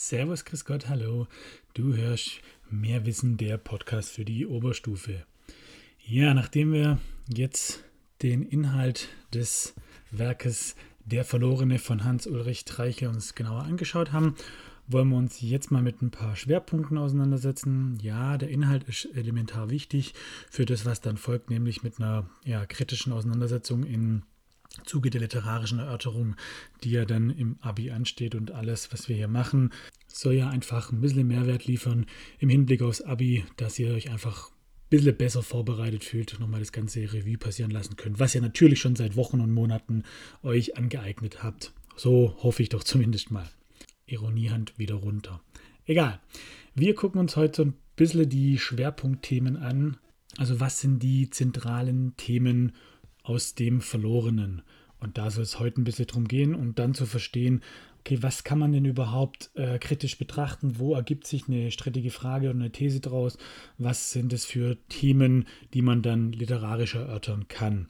Servus, Chris Gott, hallo. Du hörst Mehr Wissen, der Podcast für die Oberstufe. Ja, nachdem wir jetzt den Inhalt des Werkes Der Verlorene von Hans-Ulrich Treichel uns genauer angeschaut haben, wollen wir uns jetzt mal mit ein paar Schwerpunkten auseinandersetzen. Ja, der Inhalt ist elementar wichtig für das, was dann folgt, nämlich mit einer ja, kritischen Auseinandersetzung in Zuge der literarischen Erörterung, die ja dann im Abi ansteht und alles, was wir hier machen, soll ja einfach ein bisschen Mehrwert liefern im Hinblick aufs Abi, dass ihr euch einfach ein bisschen besser vorbereitet fühlt, nochmal das ganze Revue passieren lassen könnt, was ihr natürlich schon seit Wochen und Monaten euch angeeignet habt. So hoffe ich doch zumindest mal. Ironiehand wieder runter. Egal. Wir gucken uns heute so ein bisschen die Schwerpunktthemen an. Also was sind die zentralen Themen aus dem Verlorenen. Und da soll es heute ein bisschen drum gehen, um dann zu verstehen, okay, was kann man denn überhaupt äh, kritisch betrachten? Wo ergibt sich eine strittige Frage oder eine These daraus? Was sind es für Themen, die man dann literarisch erörtern kann?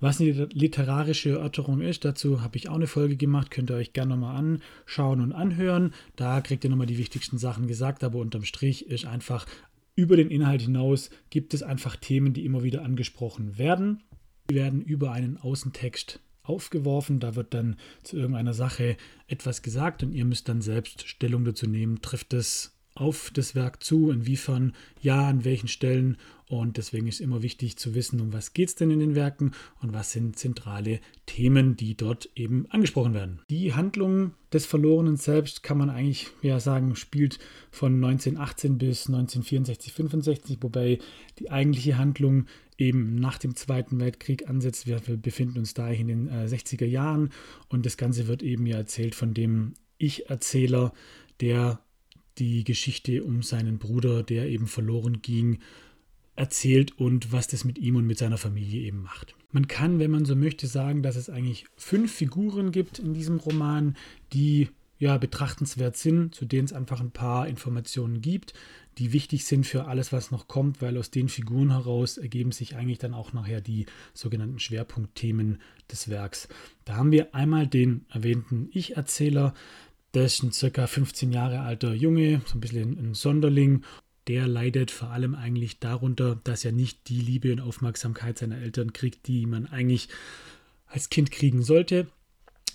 Was eine literarische Erörterung ist, dazu habe ich auch eine Folge gemacht, könnt ihr euch gerne nochmal anschauen und anhören. Da kriegt ihr nochmal die wichtigsten Sachen gesagt, aber unterm Strich ist einfach über den Inhalt hinaus gibt es einfach Themen, die immer wieder angesprochen werden. Die werden über einen Außentext aufgeworfen. Da wird dann zu irgendeiner Sache etwas gesagt und ihr müsst dann selbst Stellung dazu nehmen. Trifft es auf das Werk zu? Inwiefern? Ja, an welchen Stellen? Und deswegen ist immer wichtig zu wissen, um was geht es denn in den Werken und was sind zentrale Themen, die dort eben angesprochen werden. Die Handlung des Verlorenen selbst kann man eigentlich ja sagen, spielt von 1918 bis 1964, 65, wobei die eigentliche Handlung eben nach dem Zweiten Weltkrieg ansetzt. Wir, wir befinden uns da in den äh, 60er Jahren und das Ganze wird eben ja erzählt von dem Ich-Erzähler, der die Geschichte um seinen Bruder, der eben verloren ging, erzählt und was das mit ihm und mit seiner Familie eben macht. Man kann, wenn man so möchte, sagen, dass es eigentlich fünf Figuren gibt in diesem Roman, die ja betrachtenswert sind, zu denen es einfach ein paar Informationen gibt, die wichtig sind für alles, was noch kommt, weil aus den Figuren heraus ergeben sich eigentlich dann auch nachher die sogenannten Schwerpunktthemen des Werks. Da haben wir einmal den erwähnten Ich-Erzähler, das ist ein circa 15 Jahre alter Junge, so ein bisschen ein Sonderling der leidet vor allem eigentlich darunter, dass er nicht die Liebe und Aufmerksamkeit seiner Eltern kriegt, die man eigentlich als Kind kriegen sollte.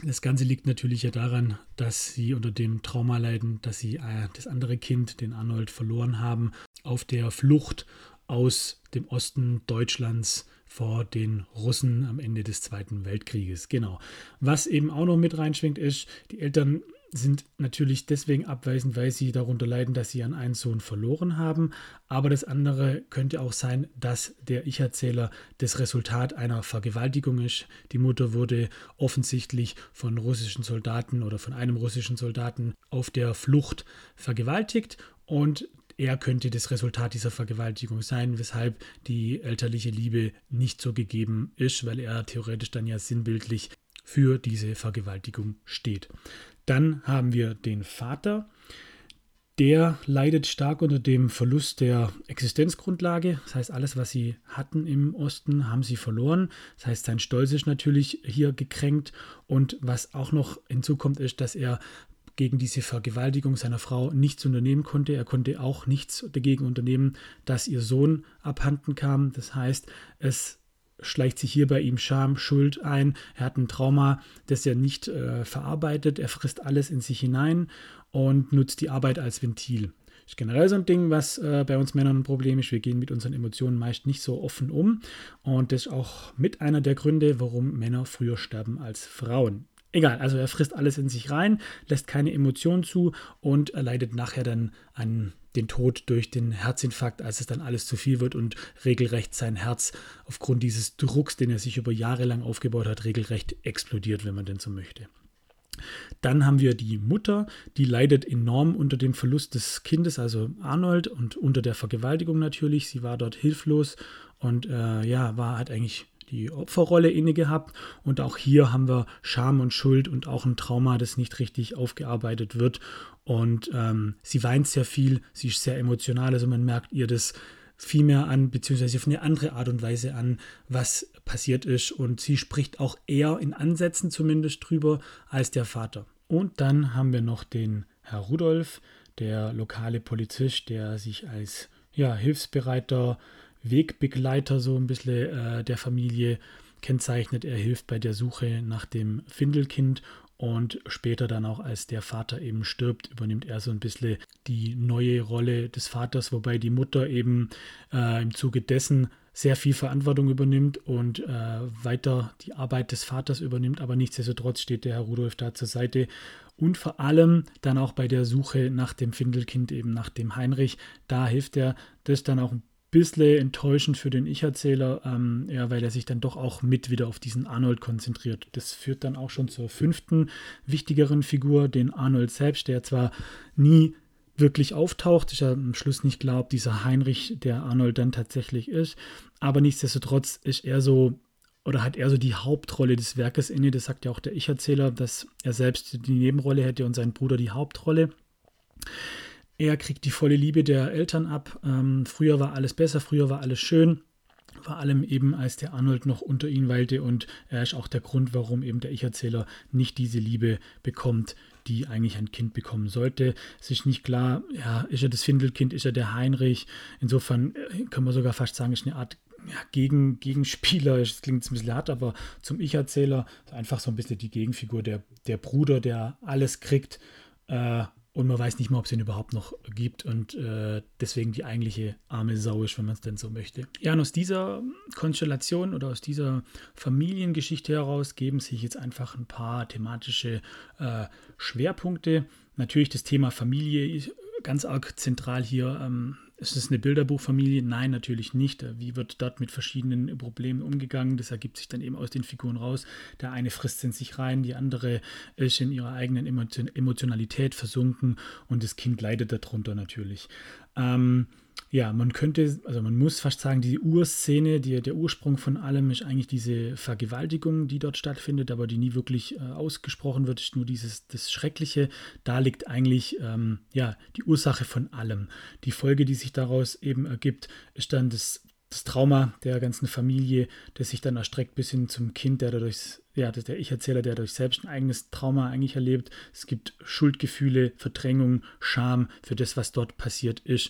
Das Ganze liegt natürlich ja daran, dass sie unter dem Trauma leiden, dass sie äh, das andere Kind, den Arnold, verloren haben, auf der Flucht aus dem Osten Deutschlands vor den Russen am Ende des Zweiten Weltkrieges. Genau. Was eben auch noch mit reinschwingt, ist, die Eltern sind natürlich deswegen abweisend, weil sie darunter leiden, dass sie ihren einen Sohn verloren haben. Aber das andere könnte auch sein, dass der Ich-Erzähler das Resultat einer Vergewaltigung ist. Die Mutter wurde offensichtlich von russischen Soldaten oder von einem russischen Soldaten auf der Flucht vergewaltigt und er könnte das Resultat dieser Vergewaltigung sein, weshalb die elterliche Liebe nicht so gegeben ist, weil er theoretisch dann ja sinnbildlich für diese Vergewaltigung steht. Dann haben wir den Vater. Der leidet stark unter dem Verlust der Existenzgrundlage. Das heißt, alles, was sie hatten im Osten, haben sie verloren. Das heißt, sein Stolz ist natürlich hier gekränkt. Und was auch noch hinzukommt, ist, dass er gegen diese Vergewaltigung seiner Frau nichts unternehmen konnte. Er konnte auch nichts dagegen unternehmen, dass ihr Sohn abhanden kam. Das heißt, es schleicht sich hier bei ihm Scham, Schuld ein. Er hat ein Trauma, das er nicht äh, verarbeitet. Er frisst alles in sich hinein und nutzt die Arbeit als Ventil. Das ist generell so ein Ding, was äh, bei uns Männern ein Problem ist. Wir gehen mit unseren Emotionen meist nicht so offen um. Und das ist auch mit einer der Gründe, warum Männer früher sterben als Frauen. Egal, also er frisst alles in sich rein, lässt keine Emotionen zu und erleidet nachher dann an den Tod durch den Herzinfarkt, als es dann alles zu viel wird und regelrecht sein Herz aufgrund dieses Drucks, den er sich über Jahre lang aufgebaut hat, regelrecht explodiert, wenn man denn so möchte. Dann haben wir die Mutter, die leidet enorm unter dem Verlust des Kindes, also Arnold, und unter der Vergewaltigung natürlich. Sie war dort hilflos und äh, ja, war halt eigentlich die Opferrolle inne gehabt. Und auch hier haben wir Scham und Schuld und auch ein Trauma, das nicht richtig aufgearbeitet wird. Und ähm, sie weint sehr viel, sie ist sehr emotional, also man merkt ihr das viel mehr an, beziehungsweise auf eine andere Art und Weise an, was passiert ist. Und sie spricht auch eher in Ansätzen zumindest drüber als der Vater. Und dann haben wir noch den Herr Rudolf, der lokale Polizist, der sich als ja, hilfsbereiter Wegbegleiter so ein bisschen äh, der Familie kennzeichnet. Er hilft bei der Suche nach dem Findelkind und später dann auch, als der Vater eben stirbt, übernimmt er so ein bisschen die neue Rolle des Vaters, wobei die Mutter eben äh, im Zuge dessen sehr viel Verantwortung übernimmt und äh, weiter die Arbeit des Vaters übernimmt, aber nichtsdestotrotz steht der Herr Rudolf da zur Seite und vor allem dann auch bei der Suche nach dem Findelkind, eben nach dem Heinrich, da hilft er. Das dann auch ein bisschen enttäuschend für den Ich-Erzähler, ähm, ja, weil er sich dann doch auch mit wieder auf diesen Arnold konzentriert. Das führt dann auch schon zur fünften wichtigeren Figur, den Arnold selbst, der zwar nie wirklich auftaucht, ist ja am Schluss nicht klar, dieser Heinrich der Arnold dann tatsächlich ist, aber nichtsdestotrotz ist er so oder hat er so die Hauptrolle des Werkes inne, das sagt ja auch der Ich-Erzähler, dass er selbst die Nebenrolle hätte und sein Bruder die Hauptrolle. Er kriegt die volle Liebe der Eltern ab. Ähm, früher war alles besser, früher war alles schön. Vor allem eben, als der Arnold noch unter ihn weilte und er ist auch der Grund, warum eben der Ich-Erzähler nicht diese Liebe bekommt, die eigentlich ein Kind bekommen sollte. Es ist nicht klar, ja, ist er das Findelkind, ist er der Heinrich. Insofern äh, kann man sogar fast sagen, ist eine Art ja, Gegen, Gegenspieler, das klingt ein bisschen hart, aber zum Ich-Erzähler einfach so ein bisschen die Gegenfigur, der, der Bruder, der alles kriegt äh, und man weiß nicht mal, ob es ihn überhaupt noch gibt und äh, deswegen die eigentliche arme Sau ist, wenn man es denn so möchte. Ja, und aus dieser Konstellation oder aus dieser Familiengeschichte heraus geben sich jetzt einfach ein paar thematische äh, Schwerpunkte. Natürlich das Thema Familie ganz arg zentral hier. Ähm, ist es eine Bilderbuchfamilie? Nein, natürlich nicht. Wie wird dort mit verschiedenen Problemen umgegangen? Das ergibt sich dann eben aus den Figuren raus. Der eine frisst in sich rein, die andere ist in ihrer eigenen Emotionalität versunken und das Kind leidet darunter natürlich. Ähm, ja, man könnte, also man muss fast sagen, die Urszene, die, der Ursprung von allem ist eigentlich diese Vergewaltigung, die dort stattfindet, aber die nie wirklich äh, ausgesprochen wird, ist nur dieses das Schreckliche. Da liegt eigentlich ähm, ja die Ursache von allem. Die Folge, die sich daraus eben ergibt, ist dann das, das Trauma der ganzen Familie, das sich dann erstreckt bis hin zum Kind, der dadurch, ja, der Ich-Erzähler, der durch selbst ein eigenes Trauma eigentlich erlebt. Es gibt Schuldgefühle, Verdrängung, Scham für das, was dort passiert ist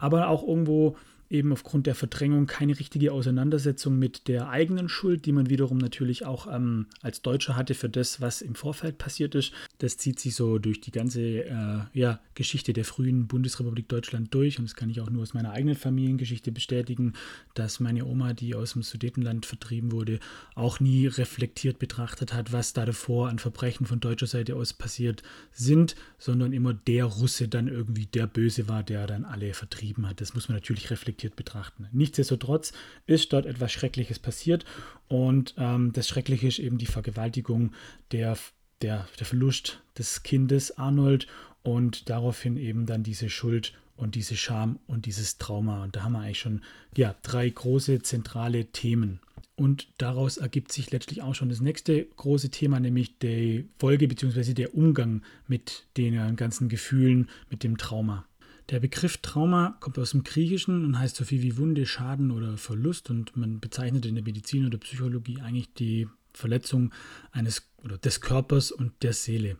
aber auch irgendwo eben aufgrund der Verdrängung keine richtige Auseinandersetzung mit der eigenen Schuld, die man wiederum natürlich auch ähm, als Deutscher hatte für das, was im Vorfeld passiert ist. Das zieht sich so durch die ganze äh, ja, Geschichte der frühen Bundesrepublik Deutschland durch und das kann ich auch nur aus meiner eigenen Familiengeschichte bestätigen, dass meine Oma, die aus dem Sudetenland vertrieben wurde, auch nie reflektiert betrachtet hat, was da davor an Verbrechen von deutscher Seite aus passiert sind, sondern immer der Russe dann irgendwie der Böse war, der dann alle vertrieben hat. Das muss man natürlich reflektieren reflektiert betrachten. Nichtsdestotrotz ist dort etwas Schreckliches passiert und ähm, das Schreckliche ist eben die Vergewaltigung, der, der, der Verlust des Kindes Arnold und daraufhin eben dann diese Schuld und diese Scham und dieses Trauma. Und da haben wir eigentlich schon ja, drei große zentrale Themen. Und daraus ergibt sich letztlich auch schon das nächste große Thema, nämlich die Folge bzw. der Umgang mit den ganzen Gefühlen, mit dem Trauma. Der Begriff Trauma kommt aus dem Griechischen und heißt so viel wie Wunde, Schaden oder Verlust und man bezeichnet in der Medizin oder Psychologie eigentlich die Verletzung eines oder des Körpers und der Seele.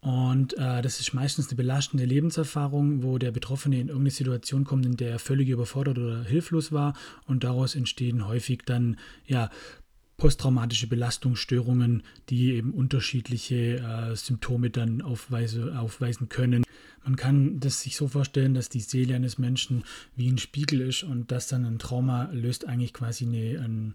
Und äh, das ist meistens eine belastende Lebenserfahrung, wo der Betroffene in irgendeine Situation kommt, in der er völlig überfordert oder hilflos war. Und daraus entstehen häufig dann ja posttraumatische Belastungsstörungen, die eben unterschiedliche äh, Symptome dann aufweise, aufweisen können. Man kann das sich so vorstellen, dass die Seele eines Menschen wie ein Spiegel ist und dass dann ein Trauma löst eigentlich quasi eine,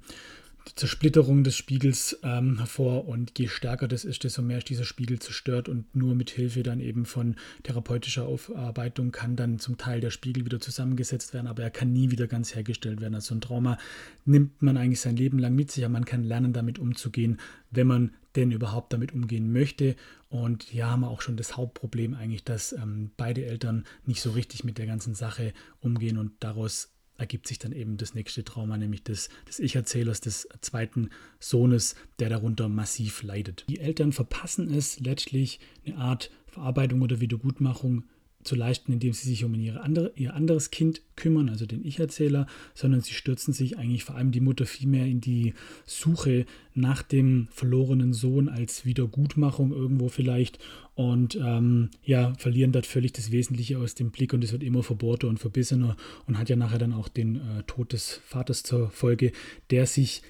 Zersplitterung des Spiegels ähm, hervor und je stärker das ist, desto mehr ist dieser Spiegel zerstört und nur mit Hilfe dann eben von therapeutischer Aufarbeitung kann dann zum Teil der Spiegel wieder zusammengesetzt werden, aber er kann nie wieder ganz hergestellt werden. Also ein Trauma nimmt man eigentlich sein Leben lang mit sich, aber man kann lernen, damit umzugehen, wenn man denn überhaupt damit umgehen möchte. Und hier haben wir auch schon das Hauptproblem eigentlich, dass ähm, beide Eltern nicht so richtig mit der ganzen Sache umgehen und daraus ergibt sich dann eben das nächste Trauma, nämlich das des Ich-Erzählers, des zweiten Sohnes, der darunter massiv leidet. Die Eltern verpassen es letztlich, eine Art Verarbeitung oder Wiedergutmachung zu leisten, indem sie sich um ihre andere, ihr anderes Kind kümmern, also den Ich-Erzähler, sondern sie stürzen sich eigentlich vor allem die Mutter vielmehr in die Suche nach dem verlorenen Sohn als Wiedergutmachung irgendwo vielleicht und ähm, ja, verlieren dort völlig das Wesentliche aus dem Blick und es wird immer verbohrter und verbissener und hat ja nachher dann auch den äh, Tod des Vaters zur Folge, der sich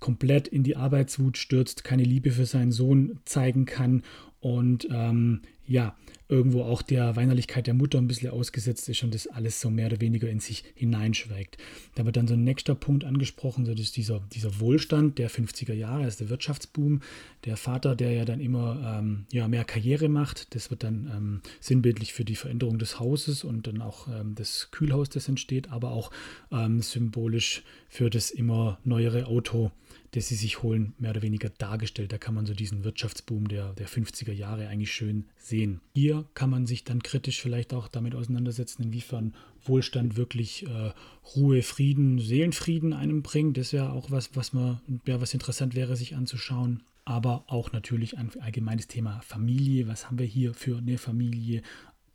komplett in die Arbeitswut stürzt, keine Liebe für seinen Sohn zeigen kann und ähm, ja, irgendwo auch der Weinerlichkeit der Mutter ein bisschen ausgesetzt ist und das alles so mehr oder weniger in sich hineinschweigt. Da wird dann so ein nächster Punkt angesprochen, so dass dieser, dieser Wohlstand der 50er Jahre, also der Wirtschaftsboom, der Vater, der ja dann immer ähm, ja, mehr Karriere macht, das wird dann ähm, sinnbildlich für die Veränderung des Hauses und dann auch ähm, das Kühlhaus, das entsteht, aber auch ähm, symbolisch für das immer neuere Auto, das sie sich holen, mehr oder weniger dargestellt. Da kann man so diesen Wirtschaftsboom der, der 50er Jahre eigentlich schön sehen. Hier kann man sich dann kritisch vielleicht auch damit auseinandersetzen, inwiefern Wohlstand wirklich äh, Ruhe, Frieden, Seelenfrieden einem bringt. Das wäre auch was, was man, ja, was interessant wäre, sich anzuschauen aber auch natürlich ein allgemeines Thema Familie. Was haben wir hier für eine Familie?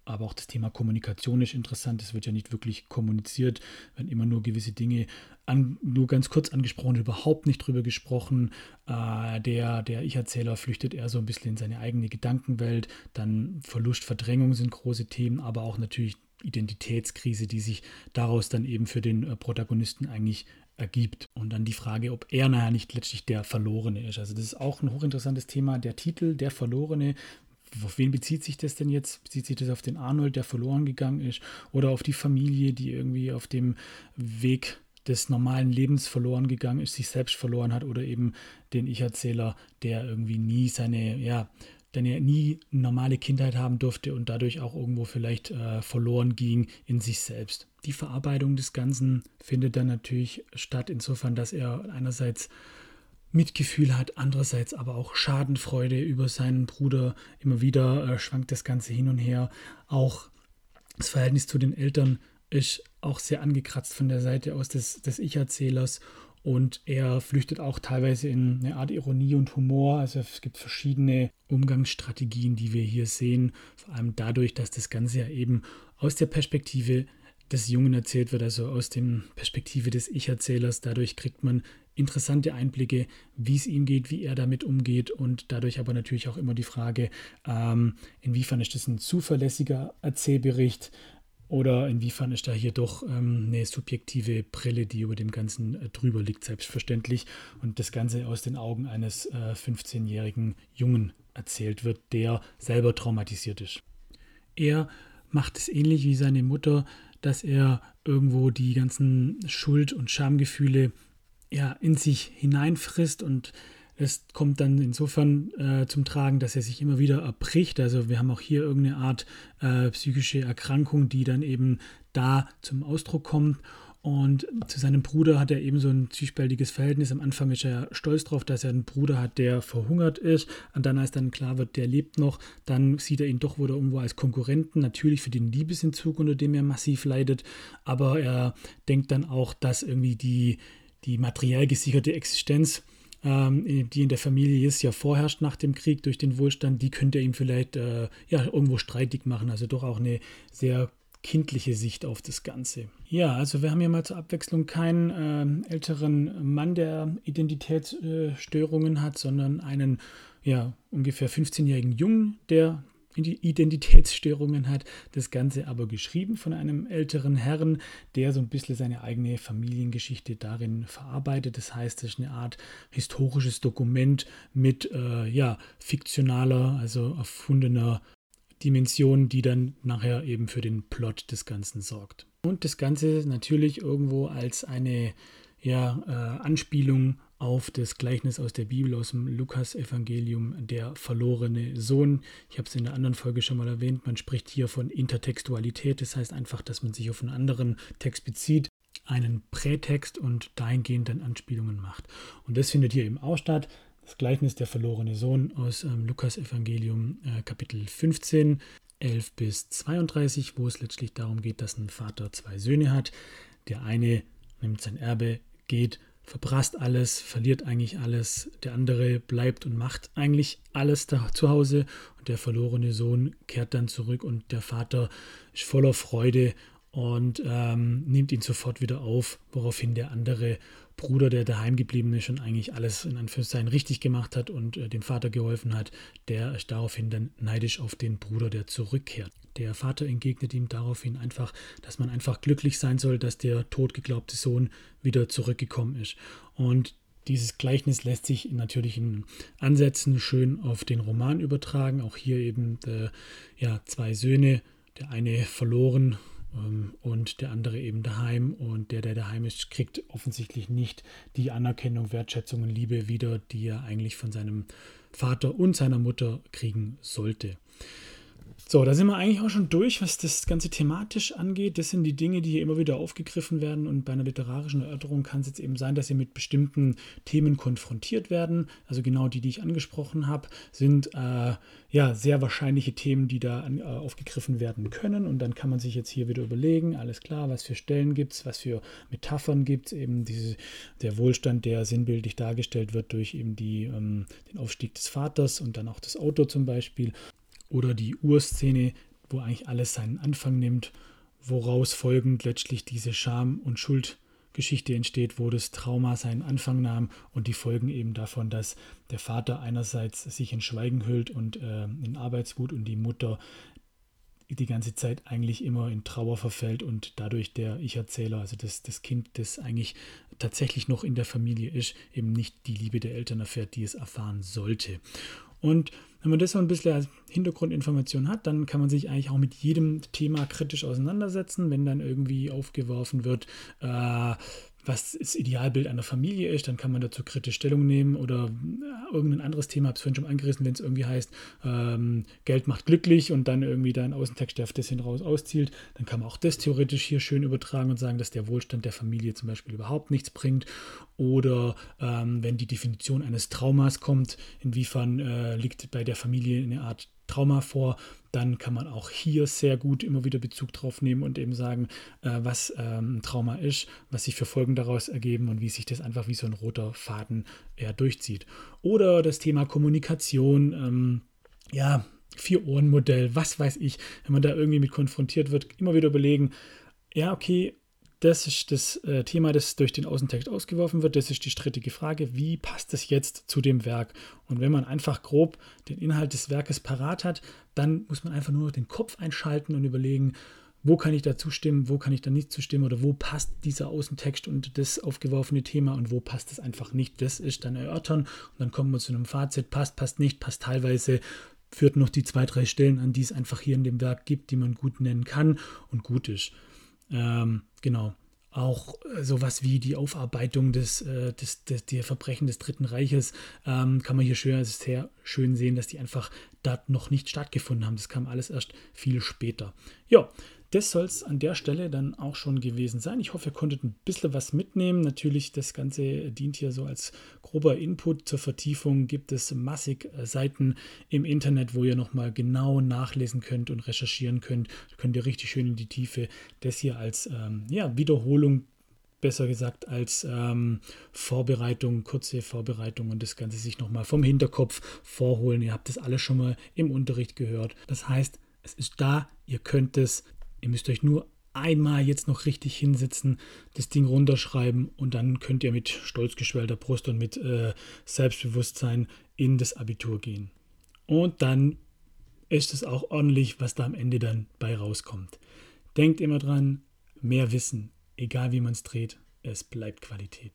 Aber auch das Thema Kommunikation ist interessant. Es wird ja nicht wirklich kommuniziert, wenn immer nur gewisse Dinge an, nur ganz kurz angesprochen, überhaupt nicht drüber gesprochen. Äh, der der Ich-Erzähler flüchtet eher so ein bisschen in seine eigene Gedankenwelt. Dann Verlust, Verdrängung sind große Themen, aber auch natürlich Identitätskrise, die sich daraus dann eben für den äh, Protagonisten eigentlich ergibt. Und dann die Frage, ob er nachher nicht letztlich der Verlorene ist. Also das ist auch ein hochinteressantes Thema. Der Titel, der Verlorene, auf wen bezieht sich das denn jetzt? Bezieht sich das auf den Arnold, der verloren gegangen ist, oder auf die Familie, die irgendwie auf dem Weg des normalen Lebens verloren gegangen ist, sich selbst verloren hat, oder eben den Ich-Erzähler, der irgendwie nie seine, ja, denn er nie eine normale Kindheit haben durfte und dadurch auch irgendwo vielleicht äh, verloren ging in sich selbst. Die Verarbeitung des Ganzen findet dann natürlich statt, insofern, dass er einerseits Mitgefühl hat, andererseits aber auch Schadenfreude über seinen Bruder. Immer wieder äh, schwankt das Ganze hin und her. Auch das Verhältnis zu den Eltern ist auch sehr angekratzt von der Seite aus des, des Ich-Erzählers und er flüchtet auch teilweise in eine Art Ironie und Humor. Also es gibt verschiedene Umgangsstrategien, die wir hier sehen, vor allem dadurch, dass das Ganze ja eben aus der Perspektive des Jungen erzählt wird, also aus der Perspektive des Ich-Erzählers. Dadurch kriegt man interessante Einblicke, wie es ihm geht, wie er damit umgeht und dadurch aber natürlich auch immer die Frage, ähm, inwiefern ist das ein zuverlässiger Erzählbericht oder inwiefern ist da hier doch ähm, eine subjektive Brille, die über dem Ganzen äh, drüber liegt, selbstverständlich und das Ganze aus den Augen eines äh, 15-jährigen Jungen erzählt wird, der selber traumatisiert ist. Er macht es ähnlich wie seine Mutter, dass er irgendwo die ganzen Schuld- und Schamgefühle ja, in sich hineinfrisst und es kommt dann insofern äh, zum Tragen, dass er sich immer wieder erbricht. Also wir haben auch hier irgendeine Art äh, psychische Erkrankung, die dann eben da zum Ausdruck kommt. Und zu seinem Bruder hat er eben so ein zwiespältiges Verhältnis. Am Anfang ist er stolz darauf, dass er einen Bruder hat, der verhungert ist. Und dann, als dann klar wird, der lebt noch, dann sieht er ihn doch wieder irgendwo als Konkurrenten. Natürlich für den Liebesentzug, unter dem er massiv leidet. Aber er denkt dann auch, dass irgendwie die, die materiell gesicherte Existenz, ähm, die in der Familie ist, ja vorherrscht nach dem Krieg durch den Wohlstand, die könnte ihm vielleicht äh, ja, irgendwo streitig machen. Also doch auch eine sehr kindliche Sicht auf das Ganze. Ja, also wir haben hier mal zur Abwechslung keinen äh, älteren Mann, der Identitätsstörungen äh, hat, sondern einen ja, ungefähr 15-jährigen Jungen, der Identitätsstörungen hat. Das Ganze aber geschrieben von einem älteren Herrn, der so ein bisschen seine eigene Familiengeschichte darin verarbeitet. Das heißt, es ist eine Art historisches Dokument mit äh, ja, fiktionaler, also erfundener Dimension, die dann nachher eben für den Plot des Ganzen sorgt. Und das Ganze natürlich irgendwo als eine ja, äh, Anspielung auf das Gleichnis aus der Bibel, aus dem Lukas-Evangelium, der verlorene Sohn. Ich habe es in der anderen Folge schon mal erwähnt, man spricht hier von Intertextualität, das heißt einfach, dass man sich auf einen anderen Text bezieht, einen Prätext und dahingehend dann Anspielungen macht. Und das findet hier eben auch statt. Das Gleichnis der verlorene Sohn aus ähm, Lukas-Evangelium, äh, Kapitel 15, 11 bis 32, wo es letztlich darum geht, dass ein Vater zwei Söhne hat. Der eine nimmt sein Erbe, geht verprasst alles, verliert eigentlich alles. Der andere bleibt und macht eigentlich alles da zu Hause und der verlorene Sohn kehrt dann zurück und der Vater ist voller Freude und ähm, nimmt ihn sofort wieder auf, woraufhin der andere Bruder, der daheim geblieben ist und eigentlich alles in Anführungszeichen richtig gemacht hat und äh, dem Vater geholfen hat, der ist daraufhin dann neidisch auf den Bruder, der zurückkehrt. Der Vater entgegnet ihm daraufhin einfach, dass man einfach glücklich sein soll, dass der totgeglaubte Sohn wieder zurückgekommen ist. Und dieses Gleichnis lässt sich natürlich in Ansätzen schön auf den Roman übertragen. Auch hier eben äh, ja, zwei Söhne, der eine verloren und der andere eben daheim. Und der, der daheim ist, kriegt offensichtlich nicht die Anerkennung, Wertschätzung und Liebe wieder, die er eigentlich von seinem Vater und seiner Mutter kriegen sollte. So, da sind wir eigentlich auch schon durch, was das Ganze thematisch angeht. Das sind die Dinge, die hier immer wieder aufgegriffen werden. Und bei einer literarischen Erörterung kann es jetzt eben sein, dass sie mit bestimmten Themen konfrontiert werden. Also genau die, die ich angesprochen habe, sind äh, ja sehr wahrscheinliche Themen, die da an, äh, aufgegriffen werden können. Und dann kann man sich jetzt hier wieder überlegen, alles klar, was für Stellen gibt es, was für Metaphern gibt es, eben diese, der Wohlstand, der sinnbildlich dargestellt wird durch eben die, ähm, den Aufstieg des Vaters und dann auch das Auto zum Beispiel oder die Urszene, wo eigentlich alles seinen Anfang nimmt, woraus folgend letztlich diese Scham- und Schuldgeschichte entsteht, wo das Trauma seinen Anfang nahm und die Folgen eben davon, dass der Vater einerseits sich in Schweigen hüllt und äh, in Arbeitswut und die Mutter die ganze Zeit eigentlich immer in Trauer verfällt und dadurch der Ich-Erzähler, also das, das Kind, das eigentlich tatsächlich noch in der Familie ist, eben nicht die Liebe der Eltern erfährt, die es erfahren sollte. Und wenn man das so ein bisschen als Hintergrundinformation hat, dann kann man sich eigentlich auch mit jedem Thema kritisch auseinandersetzen, wenn dann irgendwie aufgeworfen wird, äh, was das Idealbild einer Familie ist, dann kann man dazu kritisch Stellung nehmen oder äh, irgendein anderes Thema, habe es vorhin schon angerissen, wenn es irgendwie heißt, ähm, Geld macht glücklich und dann irgendwie da ein Außentext, der auf das hin raus auszielt, dann kann man auch das theoretisch hier schön übertragen und sagen, dass der Wohlstand der Familie zum Beispiel überhaupt nichts bringt oder ähm, wenn die Definition eines Traumas kommt, inwiefern äh, liegt bei der Familie eine Art Trauma vor, dann kann man auch hier sehr gut immer wieder Bezug drauf nehmen und eben sagen, äh, was ähm, ein Trauma ist, was sich für Folgen daraus ergeben und wie sich das einfach wie so ein roter Faden eher durchzieht. Oder das Thema Kommunikation, ähm, ja, Vier-Ohren-Modell, was weiß ich, wenn man da irgendwie mit konfrontiert wird, immer wieder überlegen, ja, okay, das ist das äh, Thema, das durch den Außentext ausgeworfen wird. Das ist die strittige Frage, wie passt es jetzt zu dem Werk? Und wenn man einfach grob den Inhalt des Werkes parat hat, dann muss man einfach nur noch den Kopf einschalten und überlegen, wo kann ich da zustimmen, wo kann ich da nicht zustimmen oder wo passt dieser Außentext und das aufgeworfene Thema und wo passt es einfach nicht. Das ist dann erörtern und dann kommen wir zu einem Fazit, passt, passt nicht, passt teilweise, führt noch die zwei, drei Stellen an, die es einfach hier in dem Werk gibt, die man gut nennen kann und gut ist. Ähm, genau. Auch äh, sowas wie die Aufarbeitung des, äh, des, des, der Verbrechen des Dritten Reiches ähm, kann man hier schön, sehr schön sehen, dass die einfach da noch nicht stattgefunden haben. Das kam alles erst viel später. Ja, das soll es an der Stelle dann auch schon gewesen sein. Ich hoffe, ihr konntet ein bisschen was mitnehmen. Natürlich, das Ganze dient hier so als grober Input zur Vertiefung. Gibt es massig äh, Seiten im Internet, wo ihr nochmal genau nachlesen könnt und recherchieren könnt. Da könnt ihr richtig schön in die Tiefe. Das hier als ähm, ja, Wiederholung besser gesagt als ähm, Vorbereitung, kurze Vorbereitung und das Ganze sich nochmal vom Hinterkopf vorholen. Ihr habt das alles schon mal im Unterricht gehört. Das heißt, es ist da, ihr könnt es, Ihr müsst euch nur einmal jetzt noch richtig hinsetzen, das Ding runterschreiben und dann könnt ihr mit stolz geschwellter Brust und mit äh, Selbstbewusstsein in das Abitur gehen. Und dann ist es auch ordentlich, was da am Ende dann bei rauskommt. Denkt immer dran, mehr Wissen, egal wie man es dreht, es bleibt Qualität.